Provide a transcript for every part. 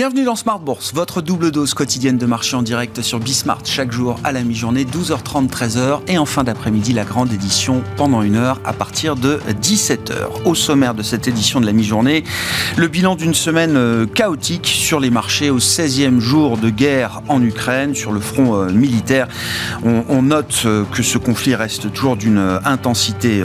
Bienvenue dans Smart Bourse, votre double dose quotidienne de marché en direct sur Bismart chaque jour à la mi-journée, 12h30, 13h et en fin d'après-midi la grande édition pendant une heure à partir de 17h. Au sommaire de cette édition de la mi-journée, le bilan d'une semaine euh, chaotique sur les marchés au 16e jour de guerre en Ukraine sur le front euh, militaire. On, note euh, que ce conflit reste toujours d'une intensité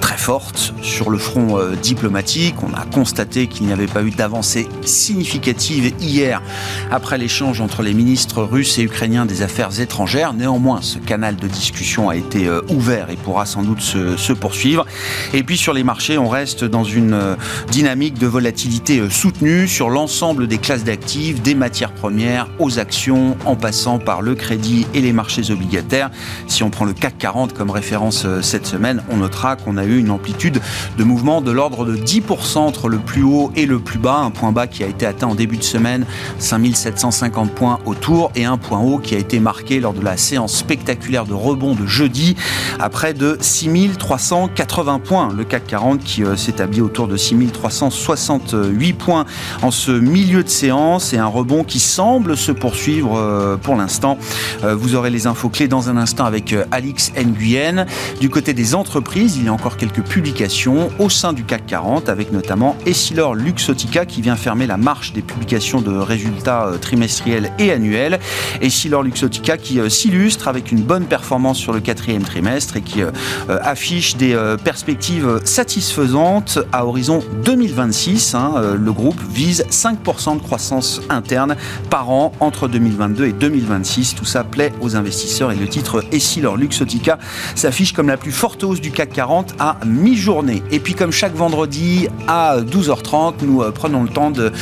très forte sur le front diplomatique. On a constaté qu'il n'y avait pas eu d'avancée significative hier après l'échange entre les ministres russes et ukrainiens des Affaires étrangères. Néanmoins, ce canal de discussion a été euh, ouvert et pourra sans doute se, poursuivre. Et puis sur les marchés, on reste dans une euh, dynamique de volatilité euh, soutenue sur l'ensemble des classes d'actifs, des matières premières aux actions, en passant par le crédit et les marchés obligataires. Si on prend le CAC 40 comme référence cette semaine, on notera qu'on a eu une amplitude de mouvement de l'ordre de 10% entre le plus haut et le plus bas, un point bas qui a été atteint en début de semaine, 5750 points autour et un point haut qui a été marqué lors de la séance spectaculaire de rebond de jeudi à près de 6380 points. Le CAC 40 qui euh, s'établit autour de 6368 points en ce milieu de séance et un rebond qui semble se poursuivre euh, pour l'instant. Euh, vous aurez les infos clés dans un instant avec Alix Nguyen. Du côté des entreprises, il y a encore quelques publications au sein du CAC 40 avec notamment Essilor Luxotica qui vient fermer la marche des publications de résultats euh, trimestriels et annuels. Et Luxotica qui euh, s'illustre avec une bonne performance sur le quatrième trimestre et qui euh, affiche des perspectives satisfaisantes à horizon 2026. Hein. Le groupe vise 5% de croissance interne par an entre 2022 et 2026. Tout ça plaît aux investisseurs et le titre Essilor Luxotica s'affiche comme la plus forte hausse du CAC 40 à mi-journée. Et puis comme chaque vendredi à 12h30, nous prenons le temps de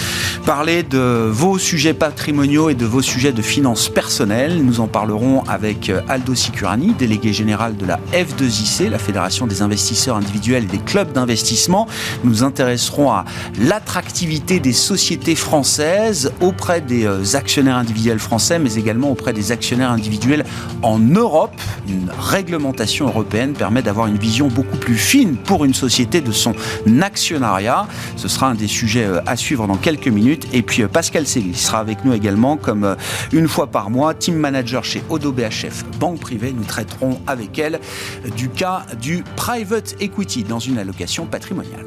parler de vos sujets patrimoniaux et de vos sujets de finances personnelles. Nous en parlerons avec euh, Aldo Sicurani, délégué général de la F2IC, la Fédération des investisseurs individuels et des clubs d'investissement. Nous intéresserons à l'attractivité des sociétés françaises auprès des euh, actionnaires individuels français, mais également auprès des actionnaires individuels en Europe. Une réglementation européenne permet d'avoir une vision beaucoup plus fine pour une société de son actionnariat. Ce sera un des sujets euh, à suivre dans quelques minutes. Et puis euh, Pascal Cély sera avec nous également comme euh, une fois par mois, team manager chez Odo BHF Banque Privée. Nous traiterons avec elle du cas du private equity dans une allocation patrimoniale.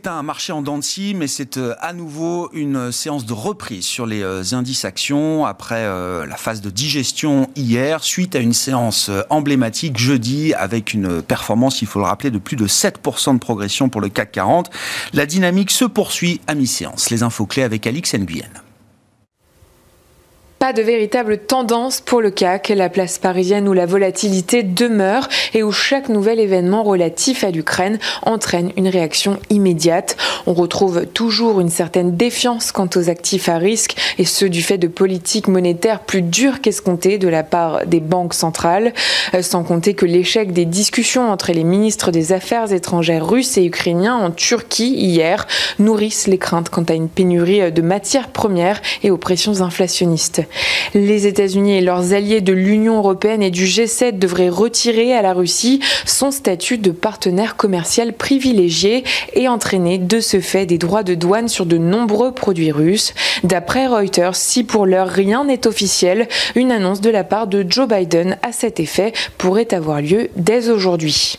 C'est un marché en dents de scie, mais c'est euh, à nouveau une séance de reprise sur les euh, indices actions après euh, la phase de digestion hier, suite à une séance emblématique jeudi avec une performance, il faut le rappeler, de plus de 7% de progression pour le CAC 40. La dynamique se poursuit à mi-séance. Les infos clés avec Alix Nguyen. Pas de véritable tendance pour le CAC, la place parisienne où la volatilité demeure et où chaque nouvel événement relatif à l'Ukraine entraîne une réaction immédiate. On retrouve toujours une certaine défiance quant aux actifs à risque et ce du fait de politiques monétaires plus dures qu'escomptées de la part des banques centrales, euh, sans compter que l'échec des discussions entre les ministres des Affaires étrangères russes et ukrainiens en Turquie hier nourrissent les craintes quant à une pénurie de matières premières et aux pressions inflationnistes. Les États-Unis et leurs alliés de l'Union européenne et du G7 devraient retirer à la Russie son statut de partenaire commercial privilégié et entraîner de ce fait des droits de douane sur de nombreux produits russes. D'après Reuters, si pour l'heure rien n'est officiel, une annonce de la part de Joe Biden à cet effet pourrait avoir lieu dès aujourd'hui.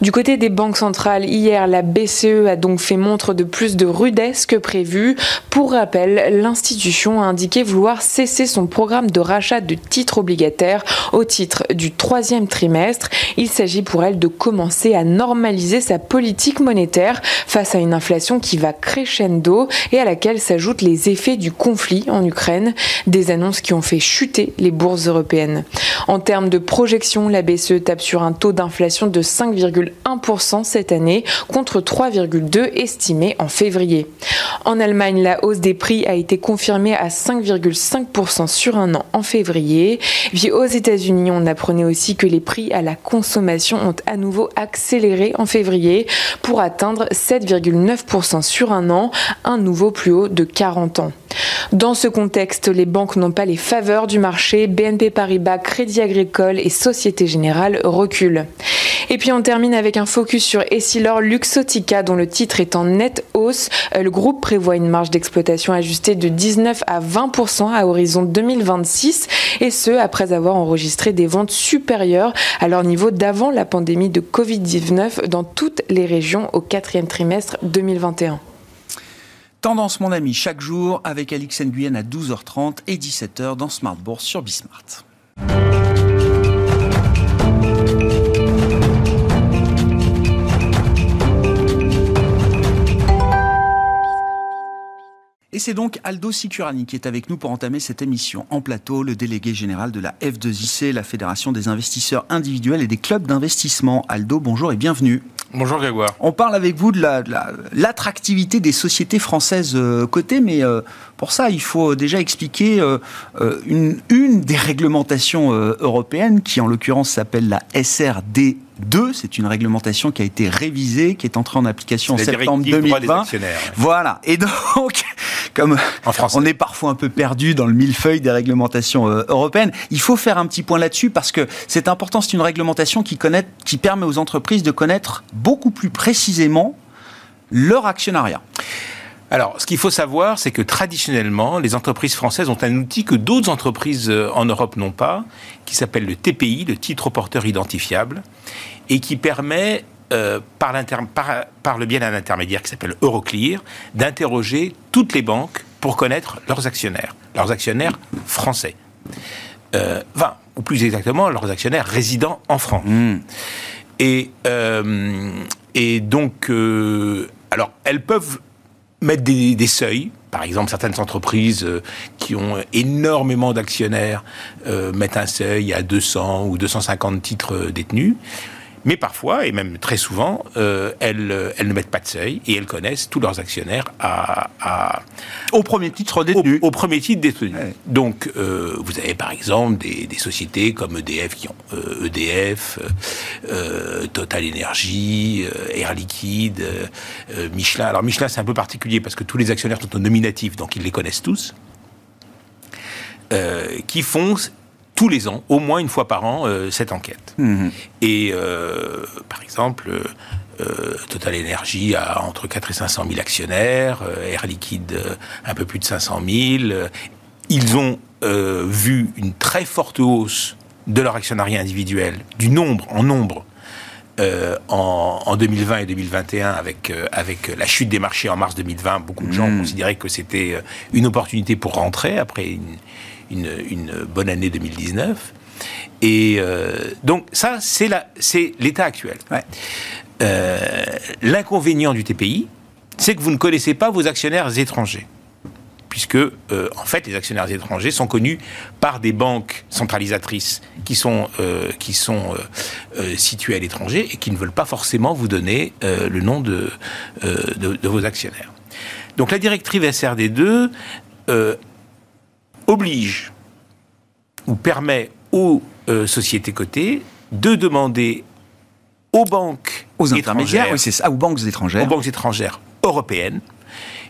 Du côté des banques centrales, hier, la BCE a donc fait montre de plus de rudesse que prévu. Pour rappel, l'institution a indiqué vouloir cesser son programme de rachat de titres obligataires au titre du troisième trimestre. Il s'agit pour elle de commencer à normaliser sa politique monétaire face à une inflation qui va crescendo et à laquelle s'ajoutent les effets du conflit en Ukraine, des annonces qui ont fait chuter les bourses européennes. En termes de projection, la BCE tape sur un taux d'inflation de 5,1% cette année contre 3,2 estimé en février. En Allemagne, la hausse des prix a été confirmée à 5,5% sur un an en février. Puis aux États-Unis, on apprenait aussi que les prix à la consommation ont à nouveau accéléré en février pour atteindre 7,9% sur un an, un nouveau plus haut de 40 ans. Dans ce contexte, les banques n'ont pas les faveurs du marché. BNP Paribas, Crédit Agricole et Société Générale reculent. Et puis on termine avec un focus sur Essilor Luxotica dont le titre est en nette hausse. Euh, le groupe prévoit une marge d'exploitation ajustée de 19 à 20% à horizon 2026 et ce après avoir enregistré des ventes supérieures à leur niveau d'avant la pandémie de Covid-19 dans toutes les régions au quatrième trimestre 2021. Tendance, mon ami, chaque jour avec Alix Nguyen à 12h30 et 17h dans Smart Bourse sur Bismart. Et c'est donc Aldo Sicurani qui est avec nous pour entamer cette émission en plateau, le délégué général de la F2IC, la Fédération des investisseurs individuels et des clubs d'investissement. Aldo, bonjour et bienvenue. Bonjour Grégoire. On parle avec vous de l'attractivité des sociétés françaises euh, cotées, mais euh, pour ça, il faut déjà expliquer euh, une, une, des réglementations européennes qui, en l'occurrence, s'appelle la SRD 2, c'est une réglementation qui a été révisée, qui est entrée en application en septembre 2020. Voilà. Et donc, comme on est parfois un peu perdu dans le millefeuille des réglementations euh, européennes, il faut faire un petit point là-dessus parce que c'est important. C'est une réglementation qui, connaît, qui permet aux entreprises de connaître beaucoup plus précisément leur actionnariat. Alors, ce qu'il faut savoir, c'est que traditionnellement, les entreprises françaises ont un outil que d'autres entreprises euh, en Europe n'ont pas, qui s'appelle le TPI, le titre porteur identifiable, et qui permet, euh, par, par, le biais d'un intermédiaire qui s'appelle Euroclear, d'interroger toutes les banques pour connaître leurs actionnaires, leurs actionnaires français. Euh, enfin, ou plus exactement, leurs actionnaires résidant en France. Hmm. Et, et donc, alors, elles peuvent mettre des, seuils. Par exemple, certaines entreprises euh, qui ont énormément d'actionnaires euh, mettent un seuil à 200 ou 250 titres euh, détenus. Mais parfois, et même très souvent, euh, elles, euh, elles, ne mettent pas de seuil et elles connaissent tous leurs actionnaires à, au premier titre détenu. Au, premier titre détenu. Donc, euh, vous avez par exemple des, des, sociétés comme EDF qui ont EDF, Total Energy, Air Liquide, Michelin. Alors Michelin, c'est un peu particulier parce que tous les actionnaires sont au nominatif, donc ils les connaissent tous. qui font tous les ans, au moins une fois par an, euh, cette enquête. Mhm. Et euh, par exemple, euh, Total Energy a entre 4 et 500 000 actionnaires, Air Liquide un peu plus de 500 000. Ils ont vu une très forte hausse de leur actionnariat individuel, du nombre en nombre, en, 2020 et 2021 avec, avec la chute des marchés en mars 2020. Beaucoup de gens mhm. considéraient que c'était une opportunité pour rentrer après une une, bonne année 2019. Et euh, donc ça, c'est l'état actuel. Euh, l'inconvénient du TPI, c'est que vous ne connaissez pas vos actionnaires étrangers. Puisque, euh, en fait, les actionnaires étrangers sont connus par des banques centralisatrices qui sont, qui sont situées à l'étranger et qui ne veulent pas forcément vous donner le nom de, de, de, vos actionnaires. Donc la directive SRD2 oblige ou permet aux euh, sociétés cotées de demander aux banques aux intermédiaires, oui, c'est ça, aux banques étrangères, aux banques étrangères européennes.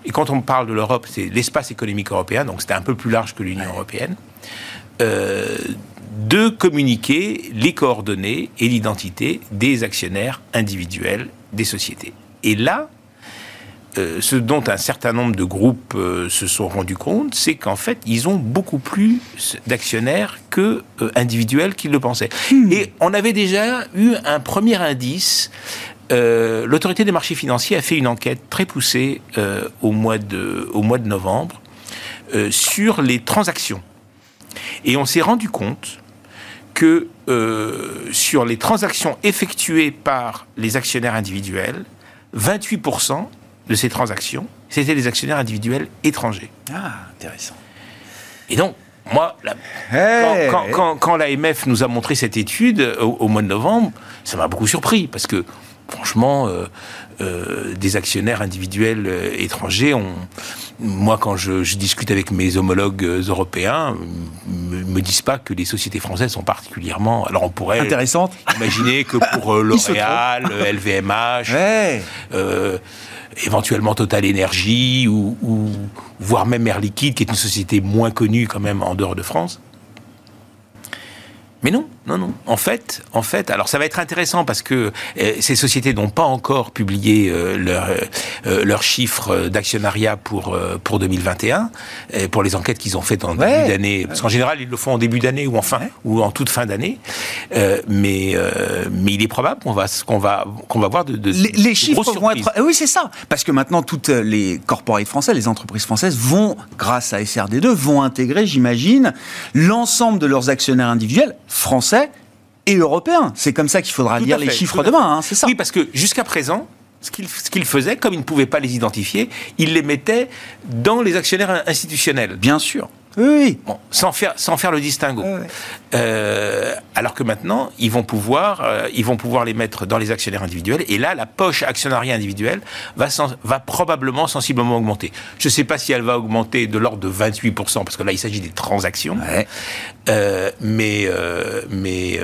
Et quand on parle de l'Europe, c'est l'espace économique européen, donc c'était un peu plus large que l'Union européenne. Euh, de communiquer les coordonnées et l'identité des actionnaires individuels des sociétés. Et là, euh, ce dont un certain nombre de groupes euh, se sont rendus compte, c'est qu'en fait, ils ont beaucoup plus d'actionnaires que euh, individuels qu'ils le pensaient. Hmm. Et on avait déjà eu un premier indice. L'autorité des marchés financiers a fait une enquête très poussée au, mois de, au mois de novembre sur les transactions. Et on s'est rendu compte que sur les transactions effectuées par les actionnaires individuels, 28% de ces transactions, c'était des actionnaires individuels étrangers. Ah, intéressant. Et donc, moi, quand, l'AMF nous a montré cette étude au, mois de novembre, ça m'a beaucoup surpris, parce que, franchement, euh, euh, des actionnaires individuels euh, étrangers, ont, moi, quand je, discute avec mes homologues européens, me, me disent pas que les sociétés françaises sont particulièrement. Alors, on pourrait Intéressante. imaginer que pour L'Oréal, LVMH, éventuellement Total Energy ou, ou, voire même Air Liquide, qui est une société moins connue quand même en dehors de France. Mais non, non, non. En fait, en fait, alors ça va être intéressant parce que euh, ces sociétés n'ont pas encore publié euh, leur, euh, leurs chiffres d'actionnariat pour pour 2021, pour les enquêtes qu'ils ont faites en début d'année. Parce qu'en général, ils le font en début d'année ou en fin ou en toute fin d'année. mais mais il est probable qu'on va qu'on va qu'on va voir de, de les, les chiffres vont être. Oui, c'est ça. Parce que maintenant, toutes les corporates françaises, les entreprises françaises vont, grâce à SRD2, vont intégrer, j'imagine, l'ensemble de leurs actionnaires individuels français et européens. C'est comme ça qu'il faudra lire les chiffres demain, hein, c'est ça. Oui, parce que jusqu'à présent, ce qu'il faisait, comme il ne pouvait pas les identifier, il les mettait dans les actionnaires institutionnels. Bien sûr. Oui. Bon, sans faire, sans faire le distinguo. Euh, alors que maintenant, ils vont pouvoir, euh, ils vont pouvoir les mettre dans les actionnaires individuels. Et là, la poche actionnariat individuel va, va probablement sensiblement augmenter. Je ne sais pas si elle va augmenter de l'ordre de 28%, parce que là, il s'agit des transactions. Euh, mais, mais,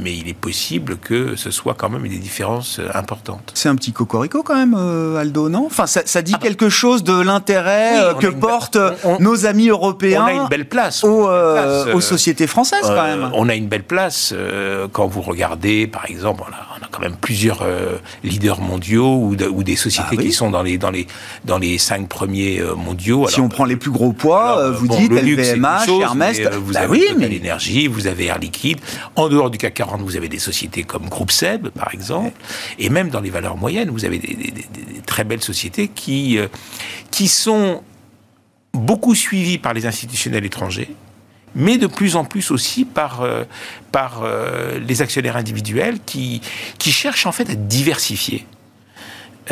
mais il est possible que ce soit quand même des différences importantes. C'est un petit cocorico quand même, Aldo, non? Enfin, ça, dit ah bah. quelque chose de l'intérêt que portent nos amis On a une belle place. aux sociétés française quand même. Euh, on a une belle place euh, quand vous regardez, par exemple, on a, quand même plusieurs euh, leaders mondiaux ou, des sociétés ah qui sont dans les, dans, les, dans les cinq premiers mondiaux. si on prend les plus gros poids, vous dites LVMH, Hermès, vous bah avez oui, mais... l'énergie, vous avez Air Liquide. En dehors du CAC 40, vous avez des sociétés comme Groupe Seb, par exemple. Et même dans les valeurs moyennes, vous avez des, très belles sociétés qui, qui sont beaucoup suivies par les institutionnels étrangers mais de plus en plus aussi par, euh, euh, les actionnaires individuels qui, qui cherchent en fait à diversifier.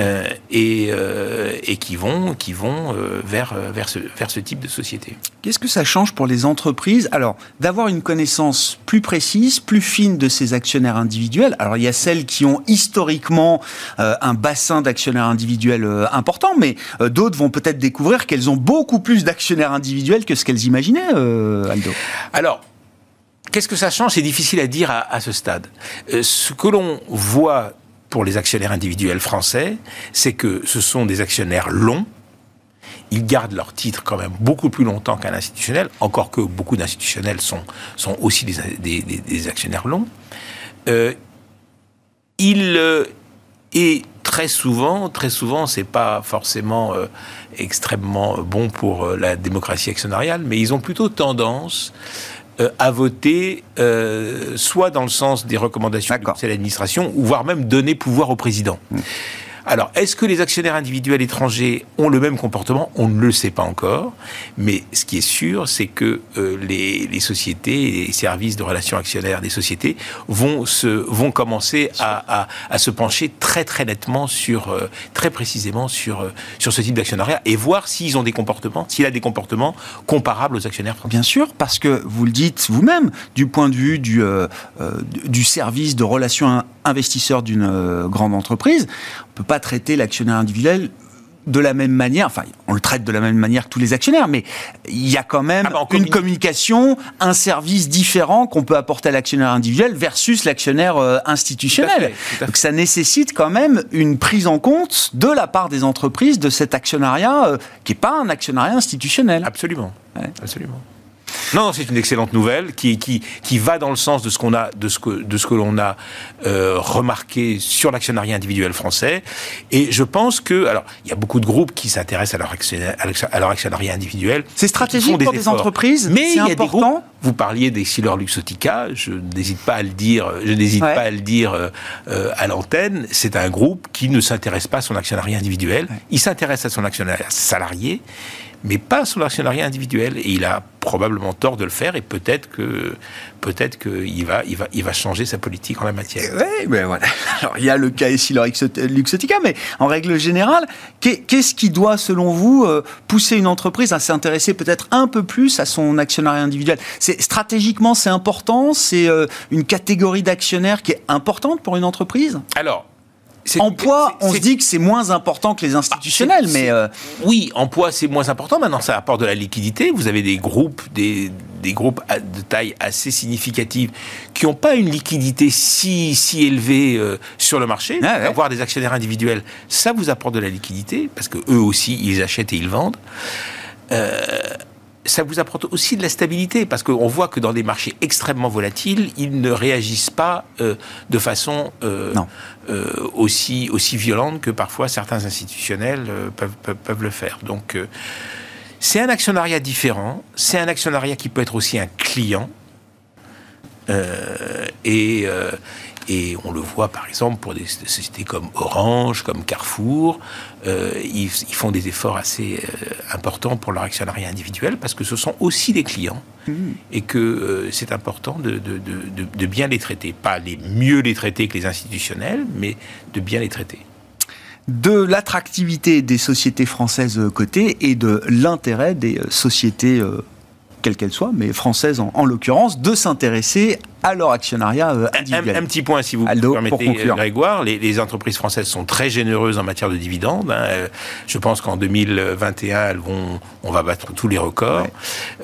Euh, et, euh, et, qui vont, qui vont euh, vers, vers, ce, vers ce type de société. Qu'est-ce que ça change pour les entreprises? Alors, d'avoir une connaissance plus précise, plus fine de ces actionnaires individuels. Alors, il y a celles qui ont historiquement un bassin d'actionnaires individuels important, mais d'autres vont peut-être découvrir qu'elles ont beaucoup plus d'actionnaires individuels que ce qu'elles imaginaient, Aldo. Alors, Qu'est-ce que ça change? C'est difficile à dire à, à ce stade. ce que l'on voit pour les actionnaires individuels français, c'est que ce sont des actionnaires longs. Ils gardent leur titre quand même beaucoup plus longtemps qu'un institutionnel, encore que beaucoup d'institutionnels sont, sont aussi des, actionnaires longs. Euh, il euh, et très souvent, très souvent, c'est pas forcément euh, extrêmement bon pour euh, la démocratie actionnariale, mais ils ont plutôt tendance euh, à voter euh, soit dans le sens des recommandations de l'administration, ou voire même donner pouvoir au président. Mm. Alors, est-ce que les actionnaires individuels étrangers ont le même comportement? On ne le sait pas encore. Mais ce qui est sûr, c'est que euh, les, sociétés et les services de relations actionnaires des sociétés vont, se, vont commencer à, à, se pencher très très nettement sur, euh, très précisément sur, euh, sur ce type d'actionnariat et voir s'ils ont des comportements, s'il a des comportements comparables aux actionnaires Bien sûr, parce que vous le dites vous-même, du point de vue du, du service de relations investisseurs d'une grande entreprise, on peut pas traiter l'actionnaire individuel de la même manière, enfin, on le traite de la même manière que tous les actionnaires, mais il y a quand même ah bah, une communication, un service différent qu'on peut apporter à l'actionnaire individuel versus l'actionnaire euh, institutionnel. Donc ça nécessite quand même une prise en compte de la part des entreprises de cet actionnariat euh, qui n'est pas un actionnariat institutionnel. Absolument. Absolument. Non, c'est une excellente nouvelle qui, qui, qui va dans le sens de ce qu'on a, de ce que, de ce que l'on a euh, remarqué sur l'actionnariat individuel français. Et je pense que, alors, il y a beaucoup de groupes qui s'intéressent à leur, à leur actionnariat individuel. C'est stratégique pour des, entreprises, mais il y a important. des groupes. Vous parliez des Silor Luxotica, je n'hésite pas à le dire, je n'hésite pas à le dire euh, euh, à l'antenne. C'est un groupe qui ne s'intéresse pas à son actionnariat individuel. Il s'intéresse à son actionnariat salarié mais pas sur l'actionnariat individuel. Et il a probablement tort de le faire, et peut-être que peut-être qu'il va, il va, il va changer sa politique en la matière. Oui, mais voilà. Alors, il y a le cas ici, Luxotica, mais en règle générale, qu'est-ce qui doit, selon vous, euh, pousser une entreprise à s'intéresser peut-être un peu plus à son actionnariat individuel? C'est stratégiquement, c'est important? C'est euh, une catégorie d'actionnaires qui est importante pour une entreprise? Alors, en poids, on se dit que c'est moins important que les institutionnels, ah, mais... Euh, oui, en poids, c'est moins important. Maintenant, ça apporte de la liquidité. Vous avez des groupes, des, des groupes de taille assez significative qui n'ont pas une liquidité si, si élevée euh, sur le marché, avoir des actionnaires individuels, ça vous apporte de la liquidité, parce que eux aussi, ils achètent et ils vendent. Euh, ça vous apporte aussi de la stabilité, parce qu'on voit que dans des marchés extrêmement volatiles, ils ne réagissent pas euh, de façon euh, euh, aussi, aussi violente que parfois certains institutionnels peuvent, peuvent, peuvent, le faire. Donc, c'est un actionnariat différent, c'est un actionnariat qui peut être aussi un client. et, et on le voit par exemple pour des sociétés comme Orange, comme Carrefour, euh, ils, font des efforts assez euh, importants pour leur actionnariat individuel parce que ce sont aussi des clients mmh. et que euh, c'est important de, de, bien les traiter. Pas les mieux les traiter que les institutionnels, mais de bien les traiter de l'attractivité des sociétés françaises cotées et de l'intérêt des sociétés quelle qu'elle soit, mais française en, l'occurrence, de s'intéresser à leur actionnariat euh, individuel. Un, petit point, si vous permettez, Grégoire. Les, entreprises françaises sont très généreuses en matière de dividendes. Hein. Euh, je pense qu'en 2021, elles vont, on va battre tous les records,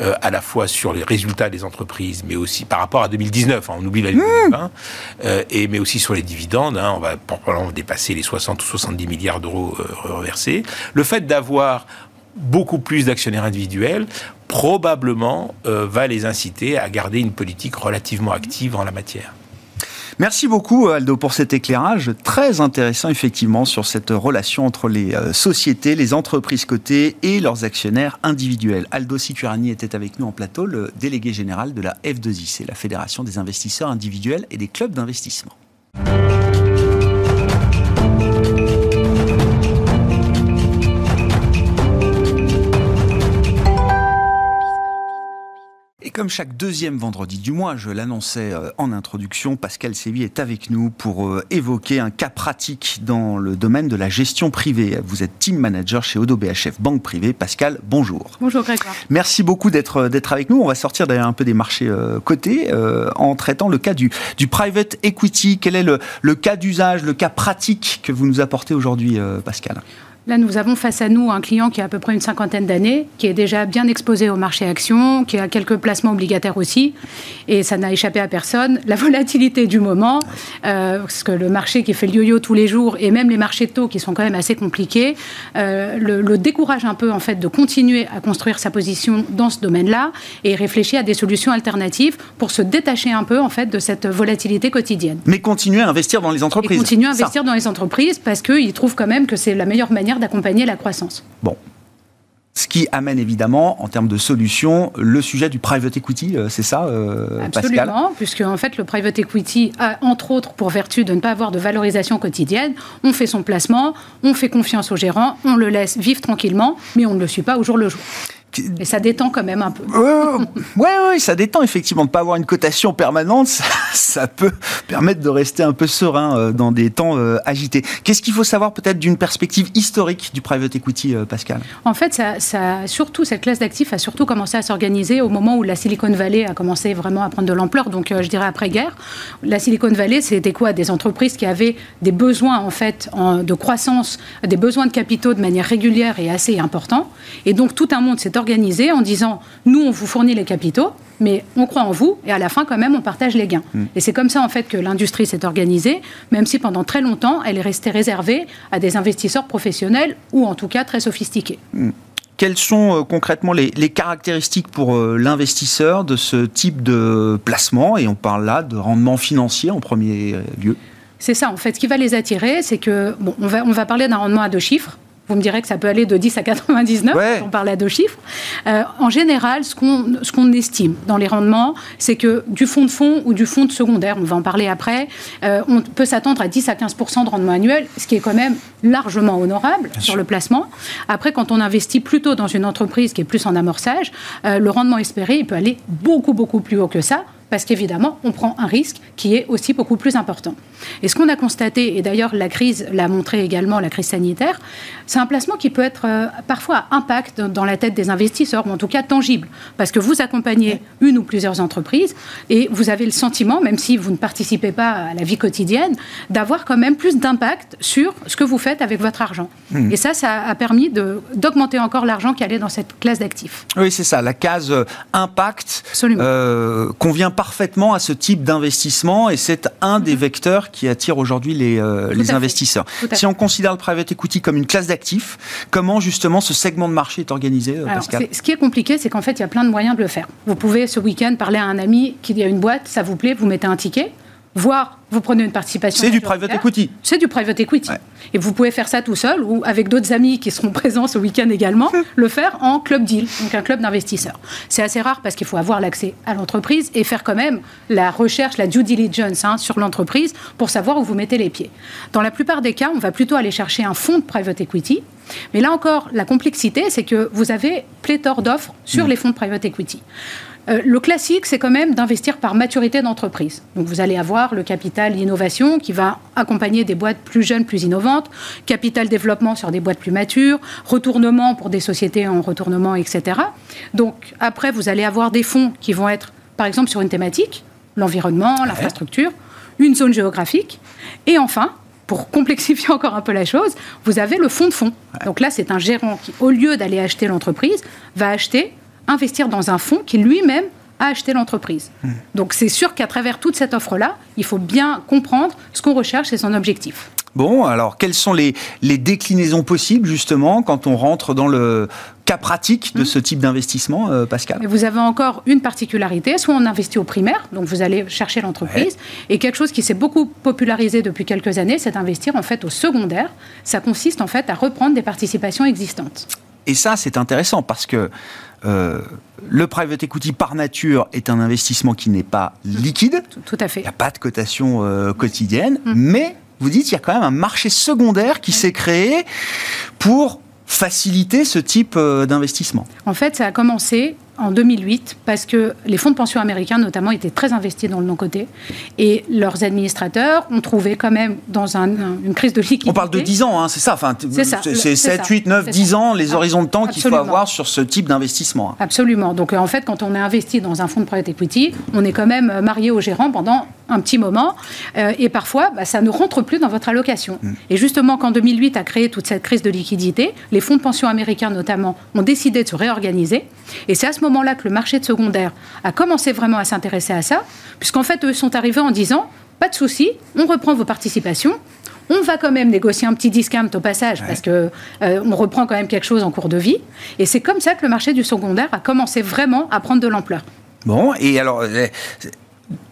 euh, à la fois sur les résultats des entreprises, mais aussi par rapport à 2019. Hein, on oublie la 2020, mmh. et mais aussi sur les dividendes. Hein, on va probablement dépasser les 60 ou 70 milliards d'euros reversés. Le fait d'avoir beaucoup plus d'actionnaires individuels, probablement euh, va les inciter à garder une politique relativement active en la matière. Merci beaucoup Aldo pour cet éclairage très intéressant effectivement sur cette relation entre les euh, sociétés, les entreprises cotées et leurs actionnaires individuels. Aldo Sicurani était avec nous en plateau, le délégué général de la F2IC, la Fédération des investisseurs individuels et des clubs d'investissement. Comme chaque deuxième vendredi du mois, je l'annonçais euh, en introduction, Pascal Sévy est avec nous pour euh, évoquer un cas pratique dans le domaine de la gestion privée. Vous êtes team manager chez Odo BHF Banque Privée. Pascal, bonjour. Bonjour Grégoire. Merci beaucoup d'être euh, d'être avec nous. On va sortir d'ailleurs un peu des marchés cotés en traitant le cas du, du private equity. Quel est le, le cas d'usage, le cas pratique que vous nous apportez aujourd'hui, Pascal? Là, nous avons face à nous un client qui a à peu près une cinquantaine d'années, qui est déjà bien exposé au marché actions, qui a quelques placements obligataires aussi, et ça n'a échappé à personne. La volatilité du moment, euh, parce que le marché qui fait le yo-yo tous les jours, et même les marchés de taux qui sont quand même assez compliqués, euh, le, décourage un peu en fait de continuer à construire sa position dans ce domaine-là et réfléchir à des solutions alternatives pour se détacher un peu en fait de cette volatilité quotidienne. Mais continuer à investir dans les entreprises. Et continuer à investir dans les entreprises parce qu'ils trouvent quand même que c'est la meilleure manière d'accompagner la croissance. Bon, ce qui amène évidemment, en termes de solutions, le sujet du private equity, euh, c'est ça, euh, Absolument, puisque en fait le private equity a entre autres pour vertu de ne pas avoir de valorisation quotidienne. On fait son placement, on fait confiance au gérant, on le laisse vivre tranquillement, mais on ne le suit pas au jour le jour. Mais ça détend quand même un peu. Oui, ouais, ouais, ça détend effectivement. De ne pas avoir une cotation permanente, ça, peut permettre de rester un peu serein euh, dans des temps euh, agités. Qu'est-ce qu'il faut savoir peut-être d'une perspective historique du private equity, euh, Pascal? En fait, ça, ça, surtout, cette classe d'actifs a surtout commencé à s'organiser au moment où la Silicon Valley a commencé vraiment à prendre de l'ampleur, donc je dirais après-guerre. La Silicon Valley, c'était quoi? Des entreprises qui avaient des besoins en fait en, de croissance, des besoins de capitaux de manière régulière et assez importants. Et donc tout un monde s'est organisé en disant nous, on vous fournit les capitaux, mais on croit en vous et à la fin, quand même, on partage les gains. Hmm. Et c'est comme ça, en fait, que l'industrie s'est organisée, même si pendant très longtemps, elle est restée réservée à des investisseurs professionnels ou en tout cas très sophistiqués. Hmm. Quelles sont euh, concrètement les, caractéristiques pour euh, l'investisseur de ce type de placement? Et on parle là de rendement financier en premier lieu. C'est ça, en fait. Ce qui va les attirer, c'est que, bon, on va, on va parler d'un rendement à deux chiffres. Vous me direz que ça peut aller de 10 à 99, on parle à deux chiffres. Euh, en général, ce qu'on ce qu'on estime dans les rendements, c'est que du fonds de fonds ou du fonds de secondaire, on va en parler après, euh, on peut s'attendre à 10 à 15% de rendement annuel, ce qui est quand même largement honorable sur le placement. Après, quand on investit plutôt dans une entreprise qui est plus en amorçage, euh, le rendement espéré, il peut aller beaucoup, beaucoup plus haut que ça parce qu'évidemment, on prend un risque qui est aussi beaucoup plus important. Et ce qu'on a constaté, et d'ailleurs la crise l'a montré également, la crise sanitaire, c'est un placement qui peut être euh, parfois impact dans la tête des investisseurs, ou en tout cas tangible, parce que vous accompagnez une ou plusieurs entreprises et vous avez le sentiment, même si vous ne participez pas à la vie quotidienne, d'avoir quand même plus d'impact sur ce que vous faites avec votre argent. Hmm. Et ça, ça a permis d'augmenter encore l'argent qui allait dans cette classe d'actifs. Oui, c'est ça, la case euh, impact euh, convient parfaitement à ce type d'investissement et c'est un des mhm. vecteurs qui attire aujourd'hui les, euh, les investisseurs. Si on considère le private equity comme une classe d'actifs, comment justement ce segment de marché est organisé, euh, Pascal? Ce qui est compliqué, c'est qu'en fait, il y a plein de moyens de le faire. Vous pouvez ce week-end parler à un ami qui a une boîte, ça vous plaît, vous mettez un ticket voire vous prenez une participation. C'est du private equity. C'est du private equity. Et vous pouvez faire ça tout seul ou avec d'autres amis qui seront présents ce week-end également, le faire en club deal, donc un club d'investisseurs. C'est assez rare parce qu'il faut avoir l'accès à l'entreprise et faire quand même la recherche, la due diligence hein, sur l'entreprise pour savoir où vous mettez les pieds. Dans la plupart des cas, on va plutôt aller chercher un fonds de private equity. Mais là encore, la complexité, c'est que vous avez pléthore d'offres sur mmh. les fonds de private equity. Euh, le classique, c'est quand même d'investir par maturité d'entreprise. Donc vous allez avoir le capital innovation qui va accompagner des boîtes plus jeunes, plus innovantes, capital développement sur des boîtes plus matures, retournement pour des sociétés en retournement, etc. Donc après, vous allez avoir des fonds qui vont être, par exemple, sur une thématique, l'environnement, l'infrastructure, une zone géographique, et enfin, pour complexifier encore un peu la chose, vous avez le fonds de fonds. Donc là, c'est un gérant qui, au lieu d'aller acheter l'entreprise, va acheter investir dans un fonds qui lui-même a acheté l'entreprise. Hmm. Donc c'est sûr qu'à travers toute cette offre-là, il faut bien comprendre ce qu'on recherche et son objectif. Bon, alors quelles sont les, les, déclinaisons possibles justement quand on rentre dans le cas pratique de hmm. ce type d'investissement, euh, Pascal? Vous avez encore une particularité, soit on investit au primaire, donc vous allez chercher l'entreprise, et quelque chose qui s'est beaucoup popularisé depuis quelques années, c'est d'investir en fait au secondaire. Ça consiste en fait à reprendre des participations existantes. Et ça, c'est intéressant parce que euh, le private equity par nature est un investissement qui n'est pas liquide. Tout, à fait. Il n'y a pas de cotation euh, quotidienne, mm. mais vous dites qu'il y a quand même un marché secondaire qui s'est créé pour faciliter ce type euh, d'investissement. En fait, ça a commencé en 2008 parce que les fonds de pension américains notamment étaient très investis dans le non-côté et leurs administrateurs ont trouvé quand même dans une crise de liquidité. On parle de 10 ans, hein, c'est ça, enfin, c'est 7, 8, 9, 10 ans les horizons de temps qu'il faut avoir sur ce type d'investissement. Absolument. Donc en fait, quand on est investi dans un fonds de private equity, on est quand même marié au gérant pendant un petit moment euh, et parfois bah, ça ne rentre plus dans votre allocation. Mm. Et justement, quand 2008 a créé toute cette crise de liquidité, les fonds de pension américains notamment ont décidé de se réorganiser et c'est à ce moment moment-là que le marché de secondaire a commencé vraiment à s'intéresser à ça, puisqu'en fait, eux sont arrivés en disant pas de souci, on reprend vos participations. On va quand même négocier un petit discount au passage parce que euh, on reprend quand même quelque chose en cours de vie. Et c'est comme ça que le marché du secondaire a commencé vraiment à prendre de l'ampleur. Bon, et alors, euh,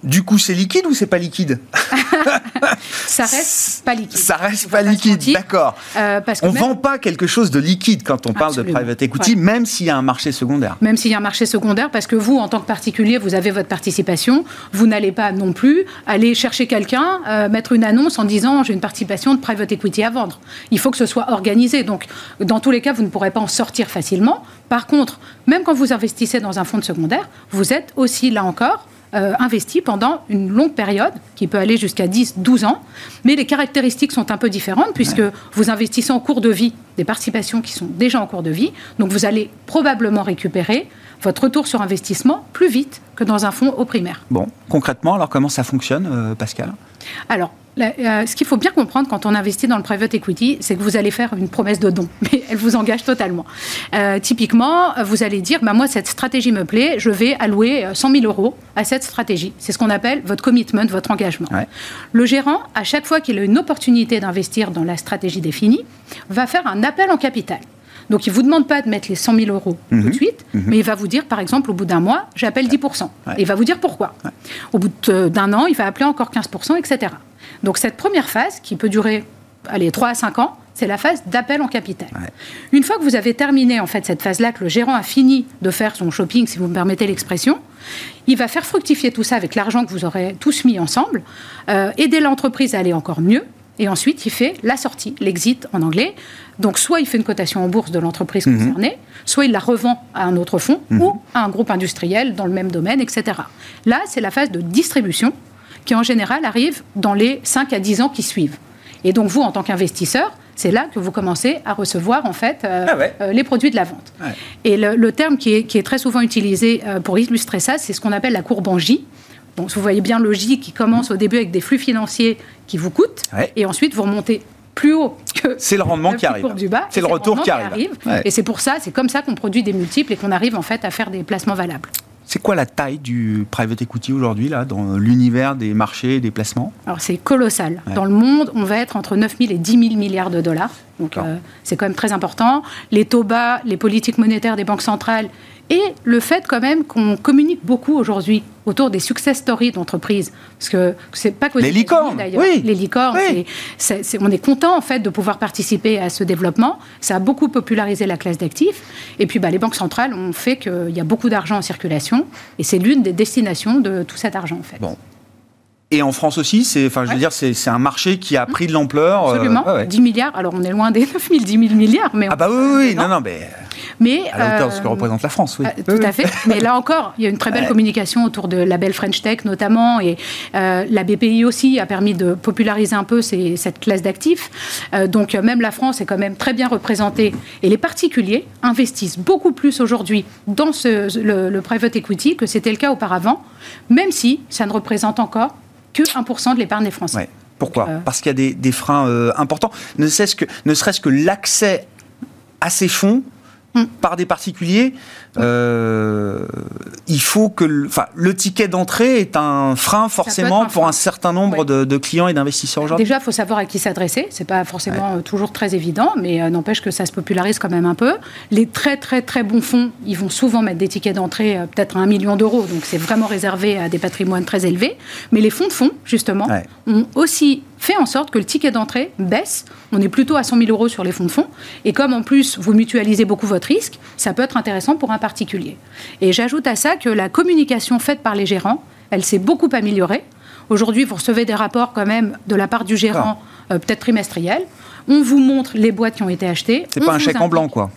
du coup, c'est liquide ou c'est pas liquide Ça reste pas liquide. Ça reste pas liquide, d'accord. Euh, on ne vend pas quelque chose de liquide quand on parle de private equity, même s'il y a un marché secondaire. Même s'il y a un marché secondaire, parce que vous, en tant que particulier, vous avez votre participation. Vous n'allez pas non plus aller chercher quelqu'un, euh, mettre une annonce en disant j'ai une participation de private equity à vendre. Il faut que ce soit organisé. Donc, dans tous les cas, vous ne pourrez pas en sortir facilement. Par contre, même quand vous investissez dans un fonds de secondaire, vous êtes aussi là encore euh, investi pendant une longue période, qui peut aller jusqu'à 10, 12 ans. Mais les caractéristiques sont un peu différentes, puisque vous investissez en cours de vie des participations qui sont déjà en cours de vie. Donc vous allez probablement récupérer votre retour sur investissement plus vite que dans un fonds au primaire. Bon, concrètement, alors comment ça fonctionne, euh, Pascal? Alors, euh, ce qu'il faut bien comprendre quand on investit dans le private equity, c'est que vous allez faire une promesse de don, mais elle vous engage totalement. Euh, typiquement, vous allez dire, bah, moi, cette stratégie me plaît, je vais allouer 100 000 euros à cette stratégie. C'est ce qu'on appelle votre commitment, votre engagement. Le gérant, à chaque fois qu'il a une opportunité d'investir dans la stratégie définie, va faire un appel en capital. Donc, il ne vous demande pas de mettre les 100 000 euros tout de mhm. suite, mhm. mais il va vous dire, par exemple, au bout d'un mois, j'appelle 10 Et il va vous dire pourquoi. Au bout d'un an, il va appeler encore 15% etc. Donc cette première phase, qui peut durer allez, 3 à 5 ans, c'est la phase d'appel en capital. Une fois que vous avez terminé en fait cette phase-là, que le gérant a fini de faire son shopping, si vous me permettez l'expression, il va faire fructifier tout ça avec l'argent que vous aurez tous mis ensemble, euh, aider l'entreprise à aller encore mieux, et ensuite il fait la sortie, l'exit en anglais. Donc soit il fait une cotation en bourse de l'entreprise Mhm. concernée, soit il la revend à un autre fonds ou à un groupe industriel dans le même domaine, etc. Là, c'est la phase de distribution qui en général arrive dans les 5 à 10 ans qui suivent. Et donc vous, en tant qu'investisseur, c'est là que vous commencez à recevoir en fait euh, Ah ouais. euh, les produits de la vente. Ouais. Et le, le terme qui est, qui est très souvent utilisé euh, pour illustrer ça, c'est ce qu'on appelle la courbe en J. Donc vous voyez bien le J qui commence au début avec des flux financiers qui vous coûtent, Ouais. et ensuite vous remontez plus haut que C'est le rendement la qui arrive. courbe du bas. C'est le retour qui arrive. Ouais. Et c'est pour ça, c'est comme ça qu'on produit des multiples et qu'on arrive en fait à faire des placements valables. C'est quoi la taille du private equity aujourd'hui, là, dans l'univers des marchés et des placements? Alors c'est colossal. Ouais. Dans le monde, on va être entre 9 000 et 10 000 milliards de dollars. Donc euh, c'est quand même très important. Les taux bas, les politiques monétaires des banques centrales et le fait quand même qu'on communique beaucoup aujourd'hui autour des success stories d'entreprises. Parce que c'est pas que Les licornes, d'ailleurs. oui. Les licornes, Oui. on est content en fait de pouvoir participer à ce développement. Ça a beaucoup popularisé la classe d'actifs. Et puis bah, les banques centrales ont fait qu'il y a beaucoup d'argent en circulation et c'est l'une des destinations de tout cet argent en fait. Bon. Et en France aussi, c'est, enfin, je veux Ouais. dire, c'est, un marché qui a pris de l'ampleur. euh, Absolument. ouais, ouais. 10 milliards. Alors, on est loin des 9 000, 10 000 milliards. Mais Ah bah oui, oui, non, non, mais Mais, à la hauteur de ce euh, que représente la France, oui. euh, tout à fait. Mais là encore, il y a une très belle communication autour de la belle French Tech notamment. Et euh, la BPI aussi a permis de populariser un peu ces- cette classe d'actifs. Euh, donc, euh, même la France est quand même très bien représentée. Et les particuliers investissent beaucoup plus aujourd'hui dans ce- le, le private equity que c'était le cas auparavant, même si ça ne représente encore que 1% de l'épargne des Français. Ouais. Pourquoi Euh, Parce qu'il y a des, des freins euh, importants. Ne serait-ce que, ne serait-ce que l'accès à ces fonds. Par des particuliers, euh, il faut que le, enfin, le ticket d'entrée est un frein forcément un pour frein. un certain nombre Ouais. de, de clients et d'investisseurs aujourd'hui. Déjà, il faut savoir à qui s'adresser. C'est pas forcément euh, toujours très évident, mais euh, n'empêche que ça se popularise quand même un peu. Les très très très bons fonds, ils vont souvent mettre des tickets d'entrée peut-être à un million d'euros, donc c'est vraiment réservé à des patrimoines très élevés. Mais les fonds de fonds, justement, Ouais. ont aussi fait en sorte que le ticket d'entrée baisse. On est plutôt à 100 000 euros sur les fonds de fonds. Et comme en plus vous mutualisez beaucoup votre risque, ça peut être intéressant pour un particulier. Et j'ajoute à ça que la communication faite par les gérants, elle s'est beaucoup améliorée. Aujourd'hui, vous recevez des rapports quand même de la part du gérant, euh, peut-être trimestriels. On vous montre les boîtes qui ont été achetées. C'est pas un chèque en blanc, quoi.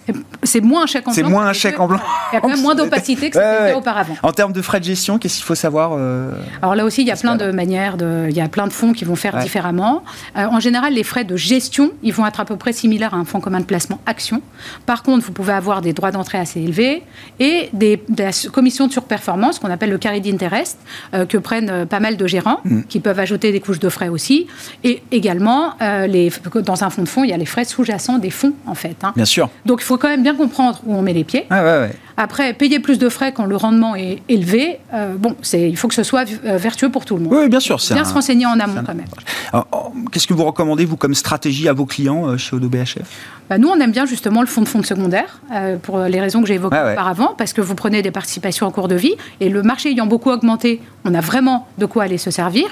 C'est moins un chèque en C'est blanc. moins un chèque que en blanc. Il y a quand même moins d'opacité que ce Ouais, ouais. auparavant. En termes de frais de gestion, qu'est-ce qu'il faut savoir euh, Alors là aussi, il y a plein de manières, de, il y a plein de fonds qui vont faire Ouais. différemment. Euh, en général, les frais de gestion, ils vont être à peu près similaires à un fonds commun de placement action. Par contre, vous pouvez avoir des droits d'entrée assez élevés et des, des commissions de surperformance, qu'on appelle le carry d'interest, euh, que prennent pas mal de gérants, Mm. qui peuvent ajouter des couches de frais aussi. Et également, les, dans un fonds de fonds, il y a les frais sous-jacents des fonds, en fait. hein. Bien sûr. Donc, il faut quand même bien comprendre où on met les pieds. Ouais, ouais, ouais. Après, payer plus de frais quand le rendement est élevé, euh, bon, c'est, il faut que ce soit euh, vertueux pour tout le monde. Oui, bien sûr. c'est Bien un- se renseigner en amont un- quand même. Alors, oh, Qu'est-ce que vous recommandez, vous, comme stratégie à vos clients euh, chez Odo BHF Bah, nous, on aime bien justement le fonds de fonds secondaire, euh, pour les raisons que j'ai évoquées ouais. auparavant, parce que vous prenez des participations en cours de vie, et le marché ayant beaucoup augmenté, on a vraiment de quoi aller se servir.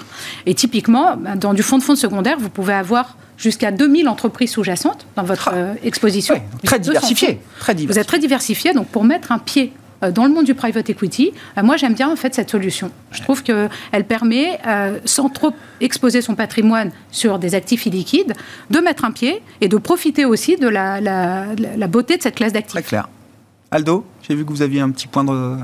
Et typiquement, bah, dans du fonds de fonds secondaire, vous pouvez avoir jusqu'à 2000 entreprises sous-jacentes dans votre Ah. euh, exposition. Ouais, très Jusqu'à 200 diversifié. Très Vous diversifié. êtes très diversifié, donc pour mettre un pied euh, dans le monde du private equity, euh, moi j'aime bien en fait cette solution. Je trouve qu'elle permet, euh, sans trop exposer son patrimoine sur des actifs illiquides, de mettre un pied et de profiter aussi de la, la- la- beauté de cette classe Très d'actifs. clair. Aldo, j'ai vu que vous aviez un petit point de-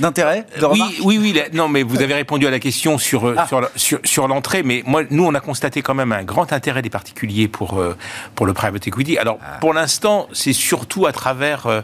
d'intérêt, de Oui, oui, oui. la- non, mais vous avez répondu à la question sur, euh, Ah. sur, sur, sur l'entrée. Mais moi, nous, on a constaté quand même un grand intérêt des particuliers pour, euh, pour le private equity. Alors, Ah. pour l'instant, c'est surtout à travers, euh,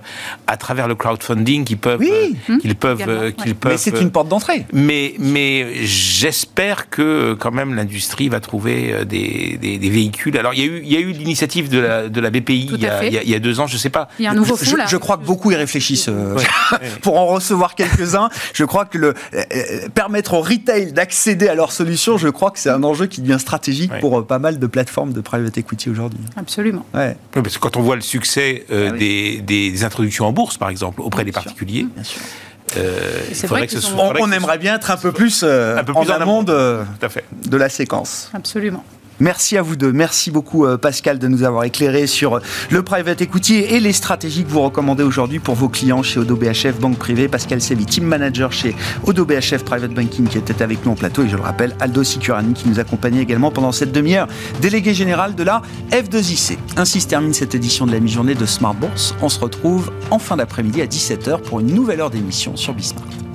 à travers le crowdfunding qu'ils peuvent, Oui. euh, qu'ils peuvent, euh, ouais. qu'ils peuvent. Mais c'est euh, une porte d'entrée. Mais, mais j'espère que euh, quand même l'industrie va trouver euh, des, des, des véhicules. Alors il y a eu, il y a eu l'initiative de la, de la BPI il y, a, il, y deux ans, je sais pas. Il y a un nouveau là. je crois que beaucoup y réfléchissent euh, Ouais. pour en recevoir quelques-uns. Je crois que le, euh, euh, permettre au retail d'accéder à leurs solutions, je crois que c'est un enjeu qui devient stratégique pour euh, pas mal de plateformes de private equity aujourd'hui. Absolument. Ouais, Oui, parce que quand on voit le succès euh, Ah oui. des, introductions en bourse, par exemple, auprès des Bien sûr. particuliers, bien sûr. euh, vrai que ce qu'ils soit. ont- On, faudrait on que ce aimerait bien être un peu plus, euh, Un peu en plus en amont amont. de, Tout à fait. de la séquence. Absolument. Merci à vous deux. Merci beaucoup euh, Pascal de nous avoir éclairé sur euh, le private equity et les stratégies que vous recommandez aujourd'hui pour vos clients chez Odo BHF Banque Privée. Pascal Sevi, team manager chez Odo BHF Private Banking qui était avec nous en plateau et je le rappelle Aldo Sicurani qui nous accompagnait également pendant cette demi-heure, délégué général de la F2IC. Ainsi se termine cette édition de la mi-journée de Smart Bourse. On se retrouve en fin d'après-midi à 17h pour une nouvelle heure d'émission sur Bismart.